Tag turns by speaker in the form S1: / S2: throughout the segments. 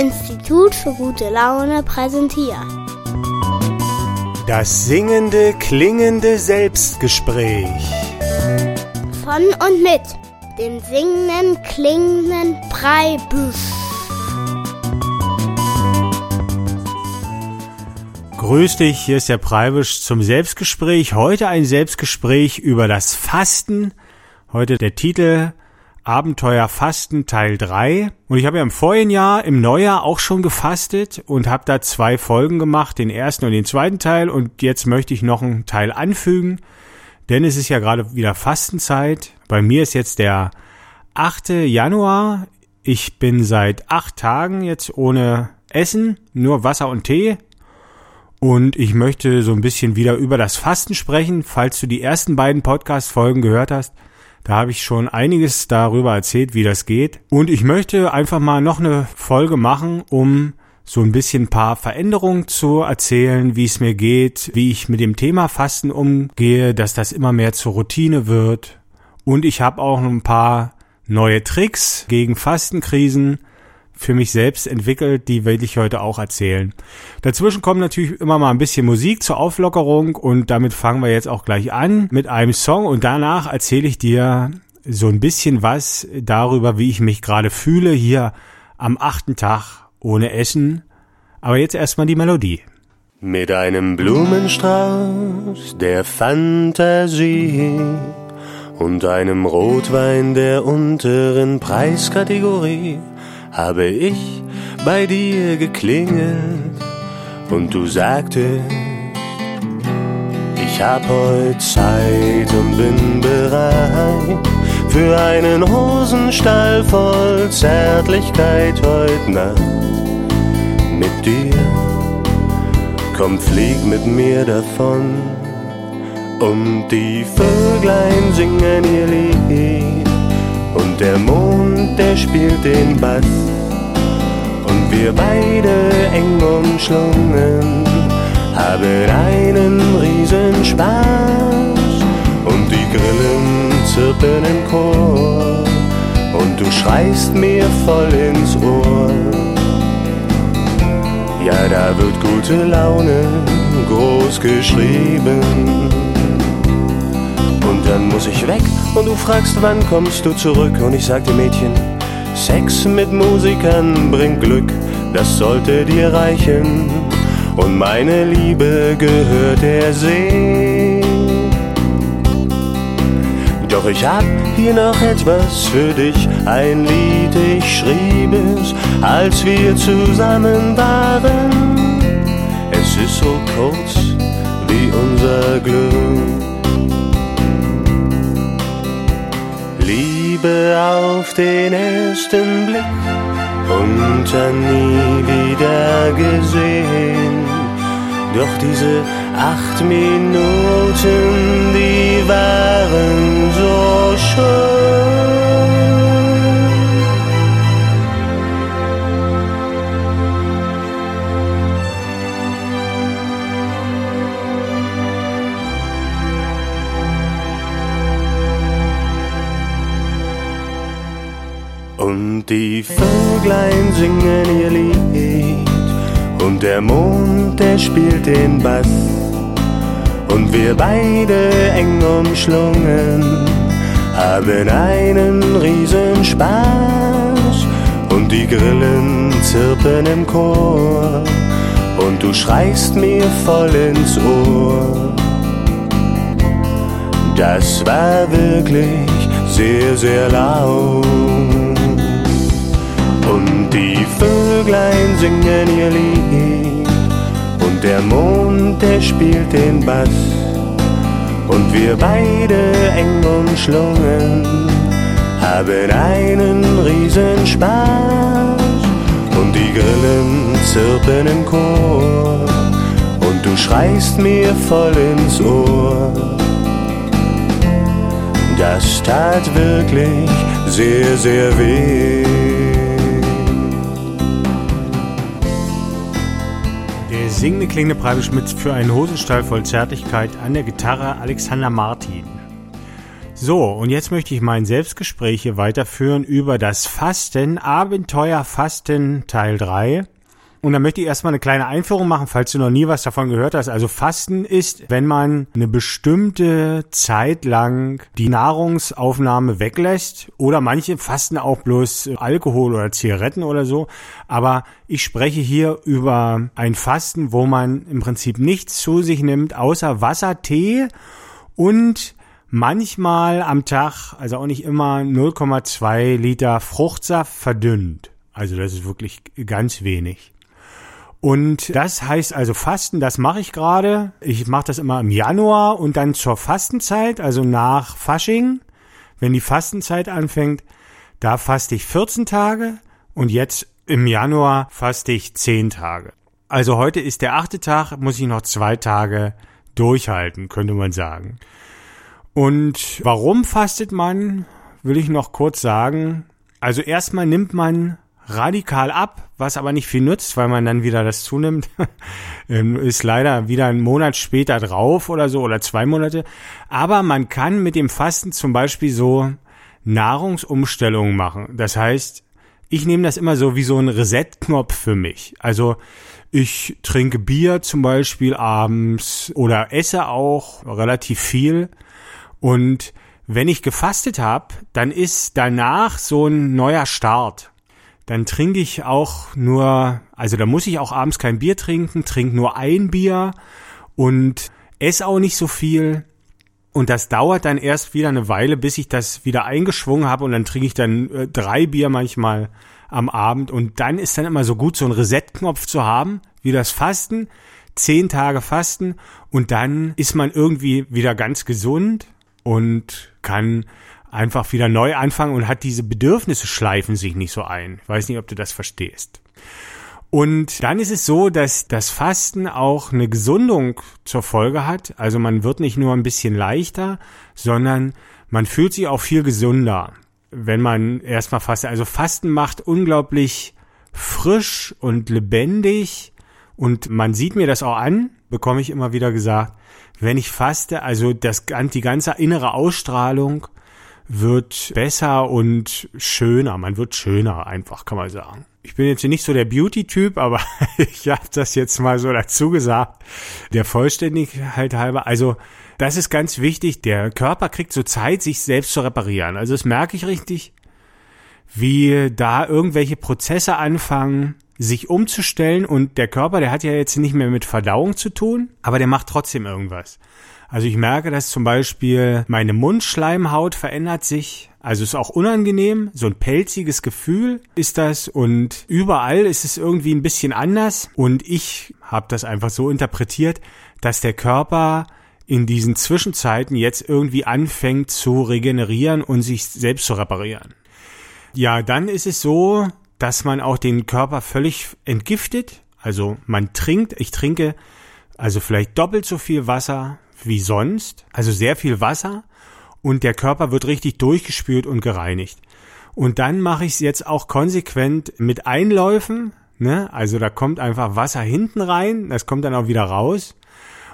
S1: Institut für gute Laune präsentiert.
S2: Das singende, klingende Selbstgespräch.
S1: Von und mit dem singenden, klingenden Breibüsch.
S2: Grüß dich, hier ist der Preibisch zum Selbstgespräch. Heute ein Selbstgespräch über das Fasten. Heute der Titel Abenteuer Fasten Teil 3. Und ich habe ja im vorigen Jahr, im Neujahr auch schon gefastet und habe da zwei Folgen gemacht, den ersten und den zweiten Teil. Und jetzt möchte ich noch einen Teil anfügen, denn es ist ja gerade wieder Fastenzeit. Bei mir ist jetzt der 8. Januar. Ich bin seit acht Tagen jetzt ohne Essen, nur Wasser und Tee. Und ich möchte so ein bisschen wieder über das Fasten sprechen. Falls du die ersten beiden Podcast-Folgen gehört hast, da habe ich schon einiges darüber erzählt, wie das geht. Und ich möchte einfach mal noch eine Folge machen, um so ein bisschen ein paar Veränderungen zu erzählen, wie es mir geht, wie ich mit dem Thema Fasten umgehe, dass das immer mehr zur Routine wird. Und ich habe auch ein paar neue Tricks gegen Fastenkrisen für mich selbst entwickelt, die will ich heute auch erzählen. Dazwischen kommt natürlich immer mal ein bisschen Musik zur Auflockerung und damit fangen wir jetzt auch gleich an mit einem Song und danach erzähle ich dir so ein bisschen was darüber, wie ich mich gerade fühle hier am achten Tag ohne Essen. Aber jetzt erstmal die Melodie.
S3: Mit einem Blumenstrauß der Fantasie und einem Rotwein der unteren Preiskategorie habe ich bei dir geklingelt und du sagtest, ich hab heute Zeit und bin bereit für einen Hosenstall voll Zärtlichkeit heute Nacht mit dir. Komm, flieg mit mir davon und die Vöglein singen ihr Lied und der Mond, der spielt den Bass. Und wir beide eng umschlungen haben einen riesen Spaß. Und die Grillen zirpen im Chor. Und du schreist mir voll ins Ohr. Ja, da wird gute Laune groß geschrieben. Und dann muss ich weg und du fragst, wann kommst du zurück? Und ich sagte, Mädchen, Sex mit Musikern bringt Glück, das sollte dir reichen. Und meine Liebe gehört der See. Doch ich hab hier noch etwas für dich, ein Lied, ich schrieb es, als wir zusammen waren. Es ist so kurz wie unser Glück. Liebe auf den ersten Blick und dann nie wieder gesehen. Doch diese acht Minuten, die waren so schön. Die Vöglein singen ihr Lied und der Mond, der spielt den Bass. Und wir beide eng umschlungen haben einen riesen Spaß. Und die Grillen zirpen im Chor und du schreist mir voll ins Ohr. Das war wirklich sehr, sehr laut. Und die Vöglein singen ihr Lied und der Mond, der spielt den Bass. Und wir beide eng umschlungen haben einen riesen Spaß. Und die Grillen zirpen im Chor und du schreist mir voll ins Ohr. Das tat wirklich sehr, sehr weh.
S2: Singende klingende Preibisch mit für einen Hosenstall voll Zärtlichkeit an der Gitarre Alexander Martin. So, und jetzt möchte ich mein Selbstgespräch hier weiterführen über das Fasten, Abenteuer Fasten Teil 3. Und dann möchte ich erstmal eine kleine Einführung machen, falls du noch nie was davon gehört hast. Also Fasten ist, wenn man eine bestimmte Zeit lang die Nahrungsaufnahme weglässt oder manche fasten auch bloß Alkohol oder Zigaretten oder so. Aber ich spreche hier über ein Fasten, wo man im Prinzip nichts zu sich nimmt, außer Wasser, Tee und manchmal am Tag, also auch nicht immer, 0,2 Liter Fruchtsaft verdünnt. Also das ist wirklich ganz wenig. Und das heißt also Fasten, das mache ich gerade. Ich mache das immer im Januar und dann zur Fastenzeit, also nach Fasching, wenn die Fastenzeit anfängt, da faste ich 14 Tage und jetzt im Januar faste ich 10 Tage. Also heute ist der achte Tag, muss ich noch zwei Tage durchhalten, könnte man sagen. Und warum fastet man, will ich noch kurz sagen. Also erstmal nimmt man radikal ab, was aber nicht viel nützt, weil man dann wieder das zunimmt. Ähm, ist leider wieder ein Monat später drauf oder so oder zwei Monate. Aber man kann mit dem Fasten zum Beispiel so Nahrungsumstellungen machen. Das heißt, ich nehme das immer so wie so ein Reset-Knopf für mich. Also ich trinke Bier zum Beispiel abends oder esse auch relativ viel. Und wenn ich gefastet habe, dann ist danach so ein neuer Start dann trinke ich auch nur, also da muss ich auch abends kein Bier trinken, trinke nur ein Bier und esse auch nicht so viel. Und das dauert dann erst wieder eine Weile, bis ich das wieder eingeschwungen habe und dann trinke ich dann äh, drei Bier manchmal am Abend und dann ist dann immer so gut, so einen Reset-Knopf zu haben, wie das Fasten, zehn Tage Fasten und dann ist man irgendwie wieder ganz gesund und kann einfach wieder neu anfangen und hat diese Bedürfnisse schleifen sich nicht so ein. Ich weiß nicht, ob du das verstehst. Und dann ist es so, dass das Fasten auch eine Gesundung zur Folge hat. Also man wird nicht nur ein bisschen leichter, sondern man fühlt sich auch viel gesünder, wenn man erstmal fastet. Also Fasten macht unglaublich frisch und lebendig und man sieht mir das auch an, bekomme ich immer wieder gesagt, wenn ich faste, also das, die ganze innere Ausstrahlung wird besser und schöner. Man wird schöner einfach, kann man sagen. Ich bin jetzt nicht so der Beauty-Typ, aber ich habe das jetzt mal so dazu gesagt, der Vollständigkeit halber. Also das ist ganz wichtig. Der Körper kriegt so Zeit, sich selbst zu reparieren. Also das merke ich richtig, wie da irgendwelche Prozesse anfangen, sich umzustellen und der Körper, der hat ja jetzt nicht mehr mit Verdauung zu tun, aber der macht trotzdem irgendwas. Also ich merke, dass zum Beispiel meine Mundschleimhaut verändert sich. Also ist auch unangenehm. So ein pelziges Gefühl ist das. Und überall ist es irgendwie ein bisschen anders. Und ich habe das einfach so interpretiert, dass der Körper in diesen Zwischenzeiten jetzt irgendwie anfängt zu regenerieren und sich selbst zu reparieren. Ja, dann ist es so, dass man auch den Körper völlig entgiftet. Also man trinkt, ich trinke also vielleicht doppelt so viel Wasser wie sonst, also sehr viel Wasser und der Körper wird richtig durchgespült und gereinigt. Und dann mache ich es jetzt auch konsequent mit Einläufen, ne? Also da kommt einfach Wasser hinten rein, das kommt dann auch wieder raus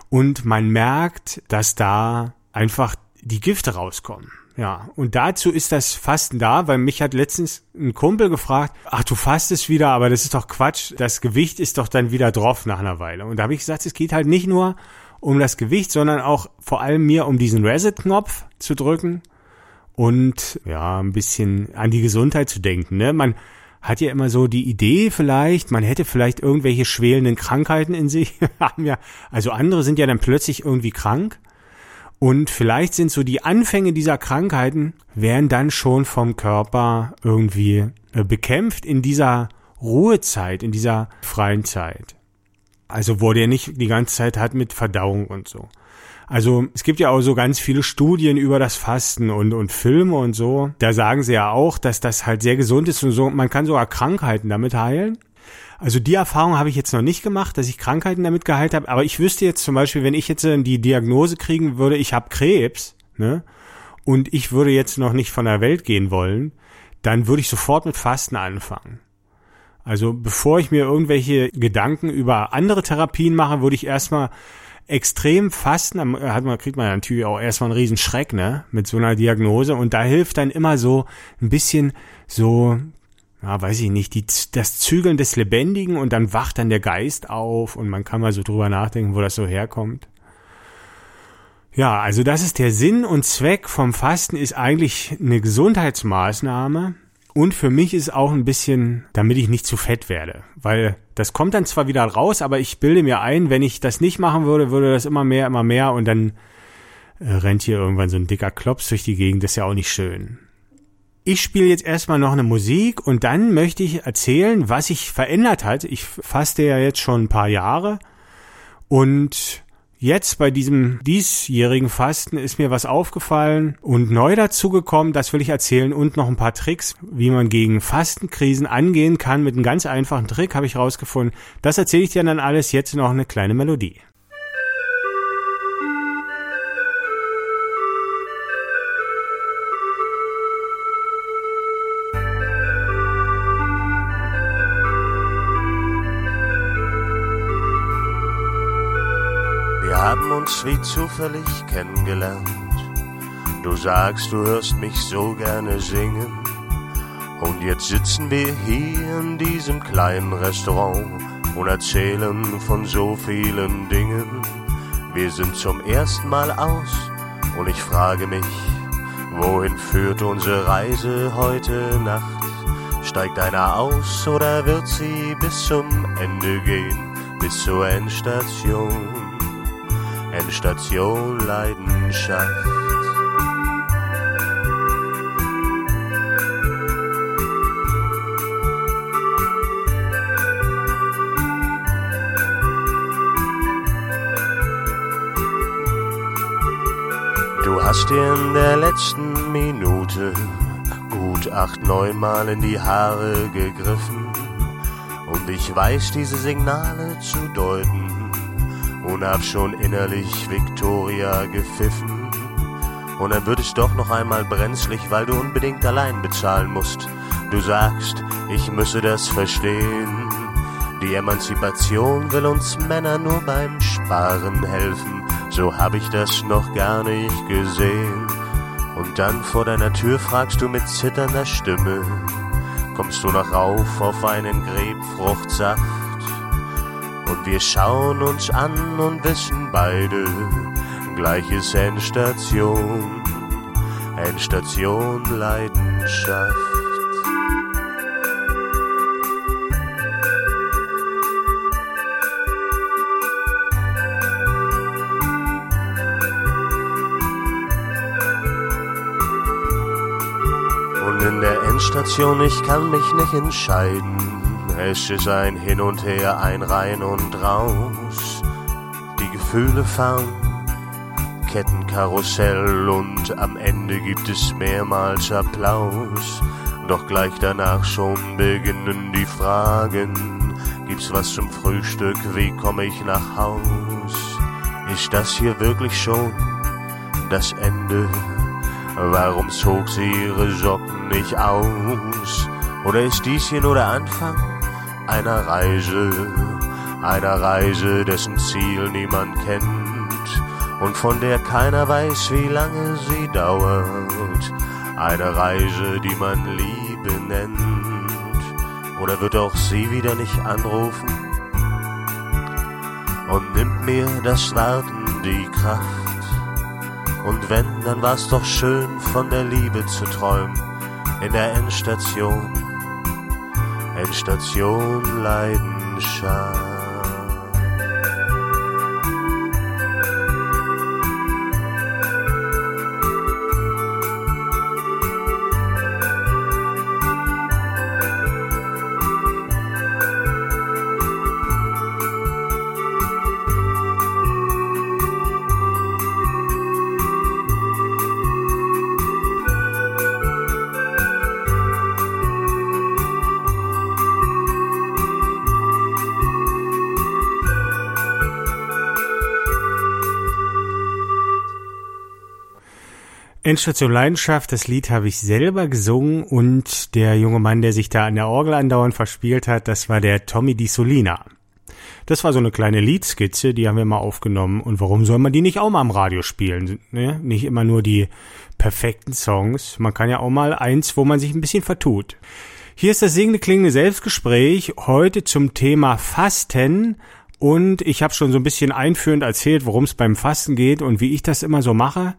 S2: und man merkt, dass da einfach die Gifte rauskommen. Ja, und dazu ist das Fasten da, weil mich hat letztens ein Kumpel gefragt, ach, du fastest wieder, aber das ist doch Quatsch, das Gewicht ist doch dann wieder drauf nach einer Weile. Und da habe ich gesagt, es geht halt nicht nur um das Gewicht, sondern auch vor allem mir um diesen Reset-Knopf zu drücken und ja, ein bisschen an die Gesundheit zu denken. Ne? Man hat ja immer so die Idee vielleicht, man hätte vielleicht irgendwelche schwelenden Krankheiten in sich. ja, also andere sind ja dann plötzlich irgendwie krank. Und vielleicht sind so die Anfänge dieser Krankheiten, werden dann schon vom Körper irgendwie äh, bekämpft in dieser Ruhezeit, in dieser freien Zeit. Also wo der nicht die ganze Zeit hat mit Verdauung und so. Also es gibt ja auch so ganz viele Studien über das Fasten und, und Filme und so. Da sagen sie ja auch, dass das halt sehr gesund ist und so. Man kann sogar Krankheiten damit heilen. Also die Erfahrung habe ich jetzt noch nicht gemacht, dass ich Krankheiten damit geheilt habe. Aber ich wüsste jetzt zum Beispiel, wenn ich jetzt die Diagnose kriegen würde, ich habe Krebs, ne? Und ich würde jetzt noch nicht von der Welt gehen wollen, dann würde ich sofort mit Fasten anfangen. Also bevor ich mir irgendwelche Gedanken über andere Therapien mache, würde ich erstmal extrem Fasten, hat man, kriegt man natürlich auch erstmal einen riesen Schreck, ne, mit so einer Diagnose. Und da hilft dann immer so ein bisschen so, ja, weiß ich nicht, die, das Zügeln des Lebendigen und dann wacht dann der Geist auf und man kann mal so drüber nachdenken, wo das so herkommt. Ja, also das ist der Sinn und Zweck vom Fasten ist eigentlich eine Gesundheitsmaßnahme, und für mich ist auch ein bisschen, damit ich nicht zu fett werde. Weil das kommt dann zwar wieder raus, aber ich bilde mir ein, wenn ich das nicht machen würde, würde das immer mehr, immer mehr und dann äh, rennt hier irgendwann so ein dicker Klops durch die Gegend. Das ist ja auch nicht schön. Ich spiele jetzt erstmal noch eine Musik und dann möchte ich erzählen, was sich verändert hat. Ich faste ja jetzt schon ein paar Jahre und Jetzt bei diesem diesjährigen Fasten ist mir was aufgefallen und neu dazugekommen, das will ich erzählen und noch ein paar Tricks, wie man gegen Fastenkrisen angehen kann. Mit einem ganz einfachen Trick habe ich rausgefunden. Das erzähle ich dir dann alles jetzt noch eine kleine Melodie.
S3: Haben uns wie zufällig kennengelernt. Du sagst, du hörst mich so gerne singen. Und jetzt sitzen wir hier in diesem kleinen Restaurant und erzählen von so vielen Dingen. Wir sind zum ersten Mal aus und ich frage mich, wohin führt unsere Reise heute Nacht? Steigt einer aus oder wird sie bis zum Ende gehen, bis zur Endstation? Endstation Leidenschaft. Du hast dir in der letzten Minute gut acht, neun Mal in die Haare gegriffen und ich weiß diese Signale zu deuten und hab schon innerlich Victoria gepfiffen. Und dann wird es doch noch einmal brenzlig, weil du unbedingt allein bezahlen musst. Du sagst, ich müsse das verstehen. Die Emanzipation will uns Männer nur beim Sparen helfen. So hab ich das noch gar nicht gesehen. Und dann vor deiner Tür fragst du mit zitternder Stimme, kommst du noch rauf auf einen Grebfruchtsaft? Und wir schauen uns an und wissen beide, gleiches Endstation, Endstation Leidenschaft. Und in der Endstation, ich kann mich nicht entscheiden es ist ein Hin und Her, ein Rein und Raus. Die Gefühle fahren Kettenkarussell und am Ende gibt es mehrmals Applaus. Doch gleich danach schon beginnen die Fragen. Gibt's was zum Frühstück? Wie komme ich nach Haus? Ist das hier wirklich schon das Ende? Warum zog sie ihre Socken nicht aus? Oder ist dies hier nur der Anfang? Einer Reise, einer Reise, dessen Ziel niemand kennt und von der keiner weiß, wie lange sie dauert. Eine Reise, die man Liebe nennt. Oder wird auch sie wieder nicht anrufen und nimmt mir das Warten die Kraft? Und wenn, dann war's doch schön, von der Liebe zu träumen in der Endstation Endstation Leidenschaft.
S2: Endstation Leidenschaft, das Lied habe ich selber gesungen und der junge Mann, der sich da an der Orgel andauernd verspielt hat, das war der Tommy Di Solina. Das war so eine kleine Liedskizze, die haben wir mal aufgenommen. Und warum soll man die nicht auch mal am Radio spielen? Ne? Nicht immer nur die perfekten Songs. Man kann ja auch mal eins, wo man sich ein bisschen vertut. Hier ist das singende klingende Selbstgespräch heute zum Thema Fasten und ich habe schon so ein bisschen einführend erzählt, worum es beim Fasten geht und wie ich das immer so mache.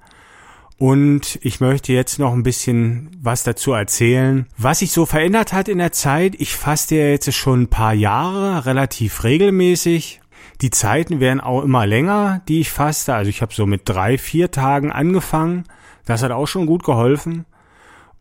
S2: Und ich möchte jetzt noch ein bisschen was dazu erzählen, was sich so verändert hat in der Zeit. Ich faste ja jetzt schon ein paar Jahre relativ regelmäßig. Die Zeiten werden auch immer länger, die ich faste. Also ich habe so mit drei, vier Tagen angefangen. Das hat auch schon gut geholfen.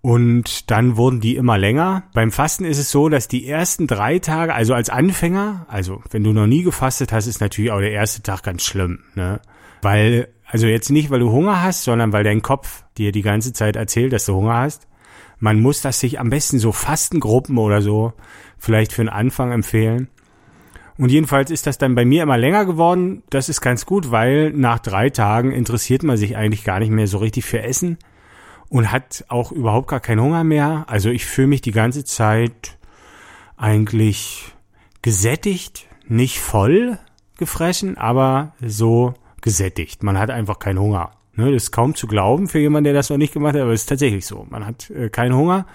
S2: Und dann wurden die immer länger. Beim Fasten ist es so, dass die ersten drei Tage, also als Anfänger, also wenn du noch nie gefastet hast, ist natürlich auch der erste Tag ganz schlimm, ne? Weil also jetzt nicht, weil du Hunger hast, sondern weil dein Kopf dir die ganze Zeit erzählt, dass du Hunger hast. Man muss das sich am besten so Fastengruppen oder so vielleicht für den Anfang empfehlen. Und jedenfalls ist das dann bei mir immer länger geworden. Das ist ganz gut, weil nach drei Tagen interessiert man sich eigentlich gar nicht mehr so richtig für Essen und hat auch überhaupt gar keinen Hunger mehr. Also ich fühle mich die ganze Zeit eigentlich gesättigt, nicht voll gefressen, aber so gesättigt. Man hat einfach keinen Hunger. Ne, das ist kaum zu glauben für jemanden, der das noch nicht gemacht hat, aber es ist tatsächlich so. Man hat äh, keinen Hunger.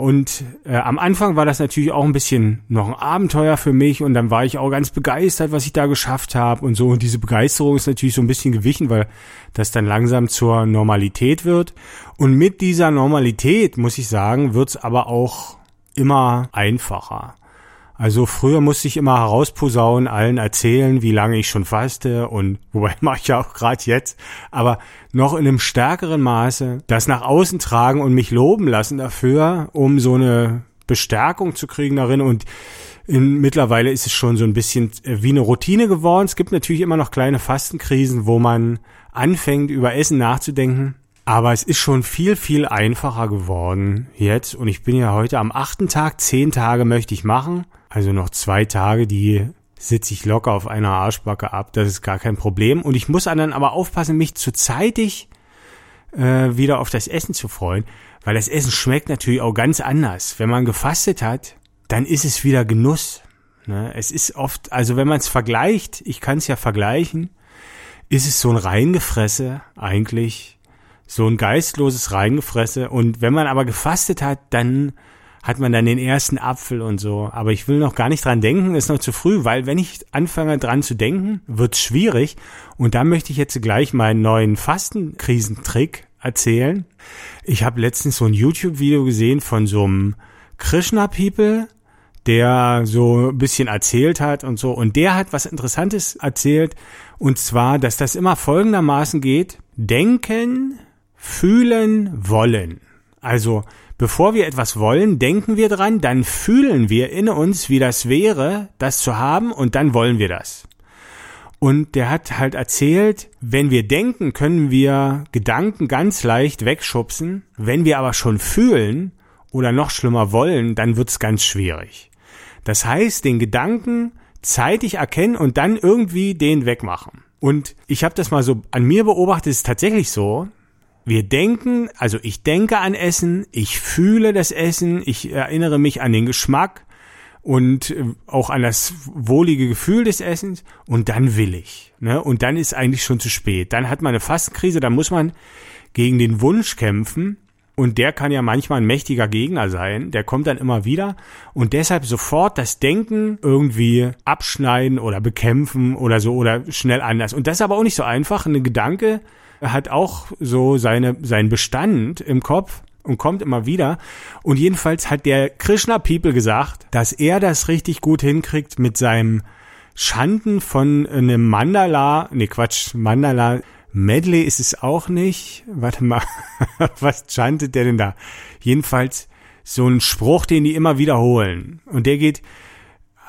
S2: Und äh, am Anfang war das natürlich auch ein bisschen noch ein Abenteuer für mich und dann war ich auch ganz begeistert, was ich da geschafft habe und so. Und diese Begeisterung ist natürlich so ein bisschen gewichen, weil das dann langsam zur Normalität wird. Und mit dieser Normalität, muss ich sagen, wird's aber auch immer einfacher. Also früher musste ich immer herausposaunen, allen erzählen, wie lange ich schon faste und wobei mache ich ja auch gerade jetzt, aber noch in einem stärkeren Maße das nach außen tragen und mich loben lassen dafür, um so eine Bestärkung zu kriegen darin und in, mittlerweile ist es schon so ein bisschen äh, wie eine Routine geworden. Es gibt natürlich immer noch kleine Fastenkrisen, wo man anfängt, über Essen nachzudenken. Aber es ist schon viel, viel einfacher geworden jetzt. Und ich bin ja heute am achten Tag, zehn Tage möchte ich machen. Also noch zwei Tage, die sitze ich locker auf einer Arschbacke ab. Das ist gar kein Problem. Und ich muss dann aber aufpassen, mich zu zeitig äh, wieder auf das Essen zu freuen, weil das Essen schmeckt natürlich auch ganz anders. Wenn man gefastet hat, dann ist es wieder Genuss. Ne? Es ist oft, also wenn man es vergleicht, ich kann es ja vergleichen, ist es so ein Reingefresse eigentlich, so ein geistloses Reingefresse. Und wenn man aber gefastet hat, dann hat man dann den ersten Apfel und so. Aber ich will noch gar nicht dran denken, ist noch zu früh, weil wenn ich anfange dran zu denken, wird's schwierig. Und da möchte ich jetzt gleich meinen neuen Fastenkrisentrick erzählen. Ich habe letztens so ein YouTube-Video gesehen von so einem Krishna-People, der so ein bisschen erzählt hat und so. Und der hat was Interessantes erzählt. Und zwar, dass das immer folgendermaßen geht. Denken, fühlen, wollen. Also Bevor wir etwas wollen, denken wir dran, dann fühlen wir in uns, wie das wäre, das zu haben, und dann wollen wir das. Und der hat halt erzählt, wenn wir denken, können wir Gedanken ganz leicht wegschubsen. Wenn wir aber schon fühlen oder noch schlimmer wollen, dann wird's ganz schwierig. Das heißt, den Gedanken zeitig erkennen und dann irgendwie den wegmachen. Und ich habe das mal so an mir beobachtet, ist tatsächlich so, wir denken, also ich denke an Essen, ich fühle das Essen, ich erinnere mich an den Geschmack und äh, auch an das wohlige Gefühl des Essens und dann will ich. Ne? Und dann ist eigentlich schon zu spät. Dann hat man eine Fastenkrise, da muss man gegen den Wunsch kämpfen und der kann ja manchmal ein mächtiger Gegner sein, der kommt dann immer wieder und deshalb sofort das Denken irgendwie abschneiden oder bekämpfen oder so oder schnell anders. Und das ist aber auch nicht so einfach. Ein Gedanke hat auch so seine, seinen Bestand im Kopf und kommt immer wieder. Und jedenfalls hat der Krishna People gesagt, dass er das richtig gut hinkriegt mit seinem Schanden von einem Mandala, nee Quatsch, Mandala Medley ist es auch nicht. Warte mal, was chantet der denn da? Jedenfalls so ein Spruch, den die immer wiederholen. Und der geht,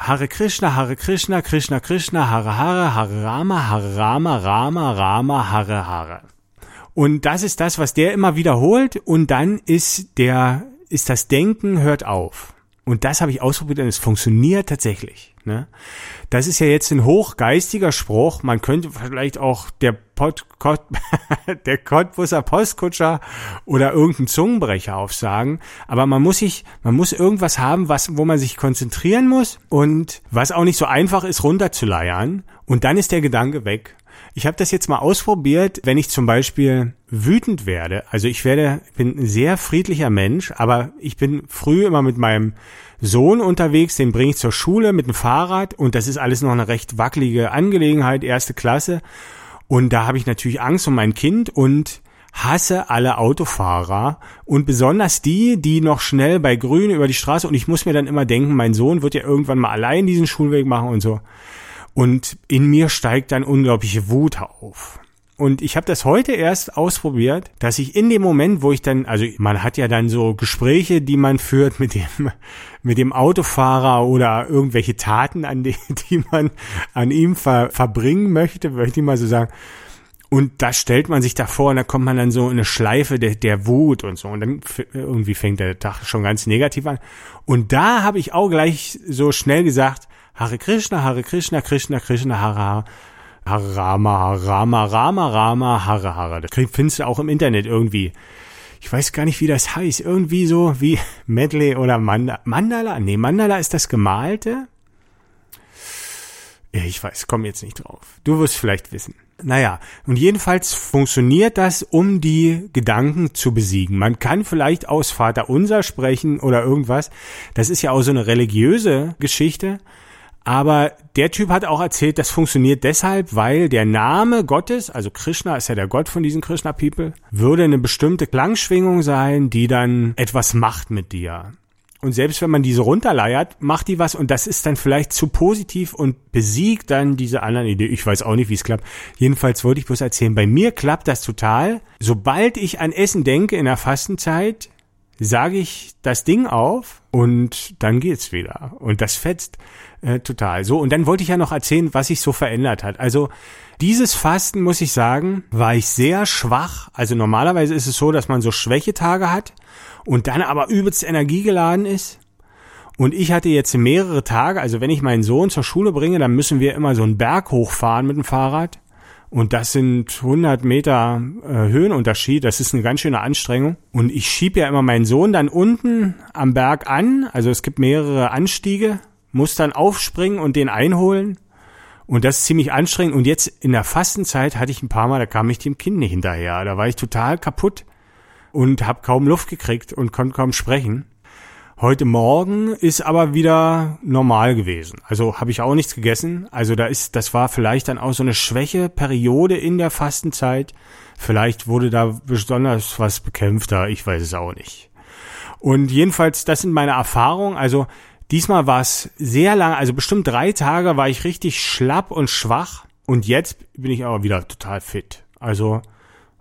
S2: Hare Krishna, Hare Krishna, Krishna Krishna, Hare Hare, Hare Rama, Hare Rama, Rama, Rama, Hare Hare. Und das ist das, was der immer wiederholt und dann ist der, ist das Denken hört auf. Und das habe ich ausprobiert und es funktioniert tatsächlich. Ne? Das ist ja jetzt ein hochgeistiger Spruch. Man könnte vielleicht auch der, Pod, Kott, der Cottbusser Postkutscher oder irgendein Zungenbrecher aufsagen. Aber man muss sich, man muss irgendwas haben, was, wo man sich konzentrieren muss und was auch nicht so einfach ist, runterzuleiern. Und dann ist der Gedanke weg. Ich habe das jetzt mal ausprobiert, wenn ich zum Beispiel wütend werde. Also ich werde, bin ein sehr friedlicher Mensch, aber ich bin früh immer mit meinem Sohn unterwegs, den bringe ich zur Schule mit dem Fahrrad und das ist alles noch eine recht wackelige Angelegenheit, erste Klasse. Und da habe ich natürlich Angst um mein Kind und hasse alle Autofahrer und besonders die, die noch schnell bei Grün über die Straße und ich muss mir dann immer denken, mein Sohn wird ja irgendwann mal allein diesen Schulweg machen und so. Und in mir steigt dann unglaubliche Wut auf. Und ich habe das heute erst ausprobiert, dass ich in dem Moment, wo ich dann, also man hat ja dann so Gespräche, die man führt mit dem, mit dem Autofahrer oder irgendwelche Taten, an die, die man an ihm ver, verbringen möchte, möchte ich mal so sagen. Und da stellt man sich davor und da kommt man dann so in eine Schleife der, der Wut und so. Und dann irgendwie fängt der Tag schon ganz negativ an. Und da habe ich auch gleich so schnell gesagt, Hare Krishna, Hare Krishna, Krishna, Krishna, Hare Hare. Hare Rama, Hare Rama, Rama, Hare Hare. Das findest du auch im Internet irgendwie. Ich weiß gar nicht, wie das heißt. Irgendwie so wie Medley oder Mandala. Mandala? Nee, Mandala ist das Gemalte. Ich weiß, komm jetzt nicht drauf. Du wirst vielleicht wissen. Naja, und jedenfalls funktioniert das, um die Gedanken zu besiegen. Man kann vielleicht aus Vater Unser sprechen oder irgendwas. Das ist ja auch so eine religiöse Geschichte. Aber der Typ hat auch erzählt, das funktioniert deshalb, weil der Name Gottes, also Krishna ist ja der Gott von diesen Krishna-People, würde eine bestimmte Klangschwingung sein, die dann etwas macht mit dir. Und selbst wenn man diese runterleiert, macht die was und das ist dann vielleicht zu positiv und besiegt dann diese anderen Ideen. Ich weiß auch nicht, wie es klappt. Jedenfalls wollte ich bloß erzählen, bei mir klappt das total. Sobald ich an Essen denke in der Fastenzeit, sage ich das Ding auf und dann geht's wieder. Und das fetzt äh, total. So, und dann wollte ich ja noch erzählen, was sich so verändert hat. Also dieses Fasten, muss ich sagen, war ich sehr schwach. Also normalerweise ist es so, dass man so Schwächetage hat und dann aber übelst energiegeladen ist. Und ich hatte jetzt mehrere Tage, also wenn ich meinen Sohn zur Schule bringe, dann müssen wir immer so einen Berg hochfahren mit dem Fahrrad. Und das sind 100 Meter äh, Höhenunterschied. Das ist eine ganz schöne Anstrengung. Und ich schieb ja immer meinen Sohn dann unten am Berg an. Also es gibt mehrere Anstiege. Muss dann aufspringen und den einholen. Und das ist ziemlich anstrengend. Und jetzt in der Fastenzeit hatte ich ein paar Mal, da kam ich dem Kind nicht hinterher. Da war ich total kaputt und habe kaum Luft gekriegt und konnte kaum sprechen. Heute Morgen ist aber wieder normal gewesen. Also habe ich auch nichts gegessen. Also da ist, das war vielleicht dann auch so eine Schwächeperiode in der Fastenzeit. Vielleicht wurde da besonders was bekämpfter. Ich weiß es auch nicht. Und jedenfalls, das sind meine Erfahrungen. Also diesmal war es sehr lang, also bestimmt drei Tage war ich richtig schlapp und schwach. Und jetzt bin ich aber wieder total fit. Also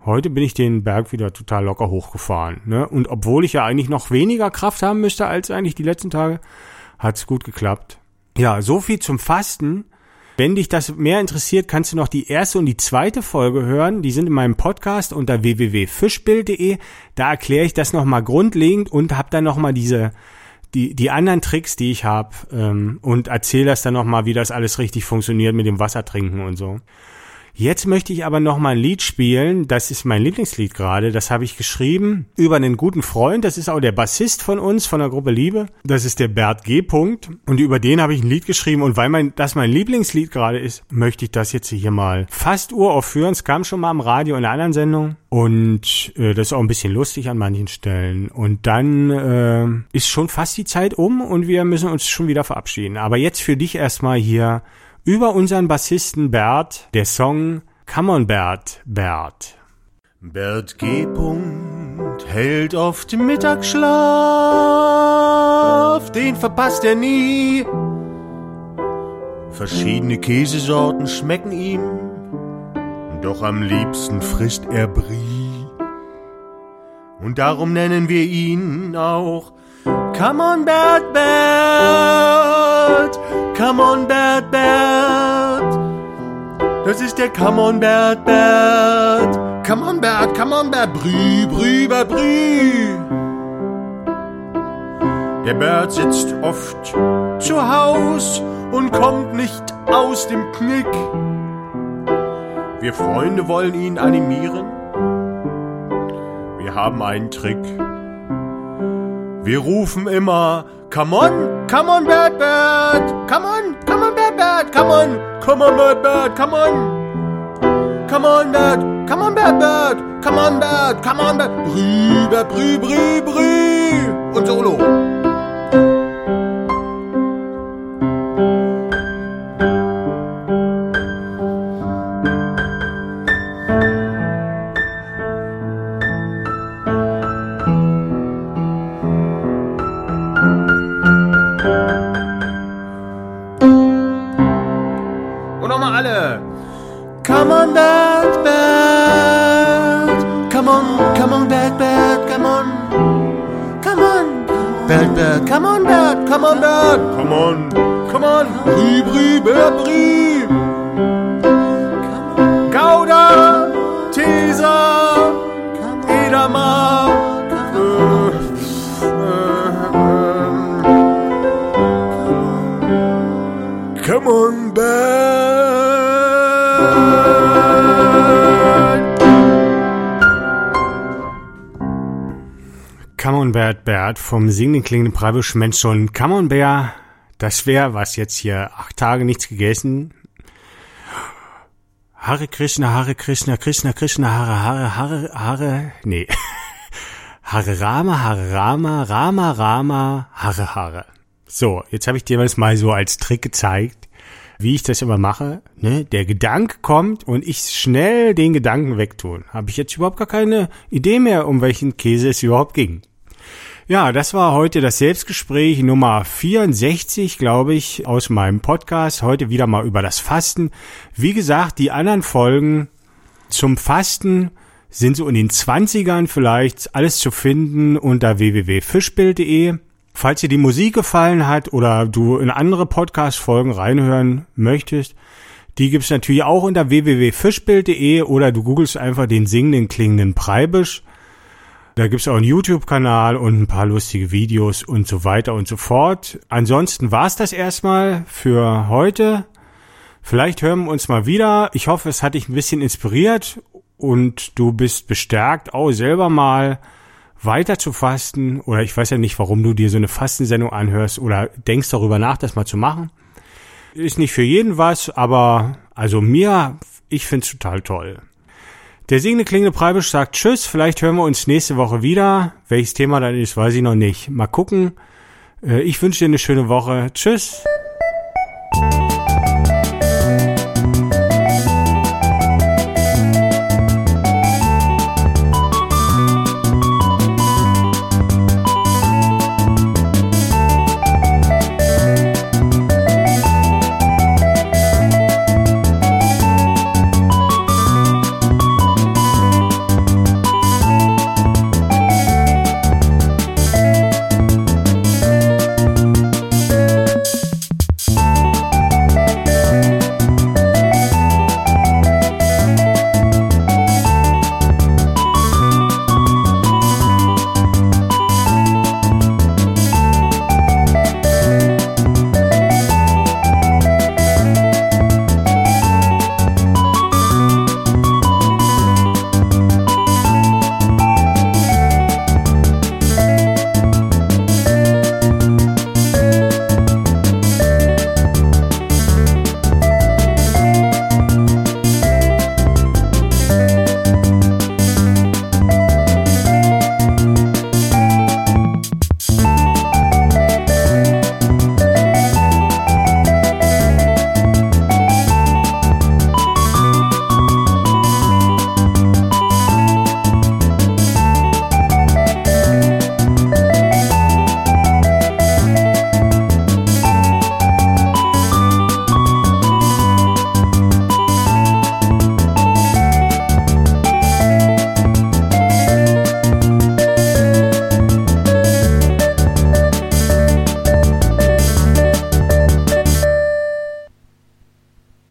S2: Heute bin ich den Berg wieder total locker hochgefahren. Ne? Und obwohl ich ja eigentlich noch weniger Kraft haben müsste als eigentlich die letzten Tage, hat's gut geklappt. Ja, so viel zum Fasten. Wenn dich das mehr interessiert, kannst du noch die erste und die zweite Folge hören. Die sind in meinem Podcast unter www.fischbild.de. Da erkläre ich das nochmal grundlegend und habe dann nochmal diese die, die anderen Tricks, die ich habe ähm, und erzähle das dann nochmal, wie das alles richtig funktioniert mit dem Wasser trinken und so. Jetzt möchte ich aber noch mal ein Lied spielen. Das ist mein Lieblingslied gerade. Das habe ich geschrieben über einen guten Freund. Das ist auch der Bassist von uns, von der Gruppe Liebe. Das ist der Bert G. Punkt. Und über den habe ich ein Lied geschrieben. Und weil mein, das mein Lieblingslied gerade ist, möchte ich das jetzt hier mal fast uraufführen. Es kam schon mal am Radio in einer anderen Sendung. Und äh, das ist auch ein bisschen lustig an manchen Stellen. Und dann äh, ist schon fast die Zeit um und wir müssen uns schon wieder verabschieden. Aber jetzt für dich erstmal hier über unseren Bassisten Bert der Song Come on Bert, Bert.
S3: Bert G. hält oft Mittagsschlaf, den verpasst er nie. Verschiedene Käsesorten schmecken ihm, doch am liebsten frisst er Brie. Und darum nennen wir ihn auch Come on Bert Bert, come on Bert Bert. Das ist der Come on Bert Bert. Come on Bert, come on Bert, Brü, Brü, Bert, Brü. Der Bert sitzt oft zu Haus und kommt nicht aus dem Knick. Wir Freunde wollen ihn animieren. Wir haben einen Trick. Wir rufen immer, come on, come on, Bert, Bert, come on, come on, Bert, Bert, come on, come on, Bert, Bert, come on, come on, Bert, come on, Bert, Bert, come on, Bert, come on, Bert, Brü, Brü, Brü, Brü und Solo. Bert
S2: vom singenden klingenden Preibisch Mensch schon. Das wäre was jetzt hier. Acht Tage nichts gegessen. Hare Krishna, Hare Krishna, Krishna, Krishna, Hare, Hare, Hare, Hare, nee. Hare Rama, Hare Rama, Rama, Rama, Hare, Hare. So, jetzt habe ich dir das mal so als Trick gezeigt, wie ich das immer mache. Ne? Der Gedanke kommt und ich schnell den Gedanken wegtun. Habe ich jetzt überhaupt gar keine Idee mehr, um welchen Käse es überhaupt ging. Ja, das war heute das Selbstgespräch Nummer 64, glaube ich, aus meinem Podcast. Heute wieder mal über das Fasten. Wie gesagt, die anderen Folgen zum Fasten sind so in den 20ern vielleicht alles zu finden unter www.fischbild.de. Falls dir die Musik gefallen hat oder du in andere Podcast-Folgen reinhören möchtest, die gibt's natürlich auch unter www.fischbild.de oder du googelst einfach den singenden, klingenden Preibisch. Da gibt's auch einen YouTube-Kanal und ein paar lustige Videos und so weiter und so fort. Ansonsten war's das erstmal für heute. Vielleicht hören wir uns mal wieder. Ich hoffe, es hat dich ein bisschen inspiriert und du bist bestärkt, auch selber mal weiter zu fasten. Oder ich weiß ja nicht, warum du dir so eine Fastensendung anhörst oder denkst darüber nach, das mal zu machen. Ist nicht für jeden was, aber also mir, ich find's total toll. Der singende klingende Preibisch sagt Tschüss, vielleicht hören wir uns nächste Woche wieder. Welches Thema dann ist, weiß ich noch nicht. Mal gucken. Äh, Ich wünsche dir eine schöne Woche. Tschüss.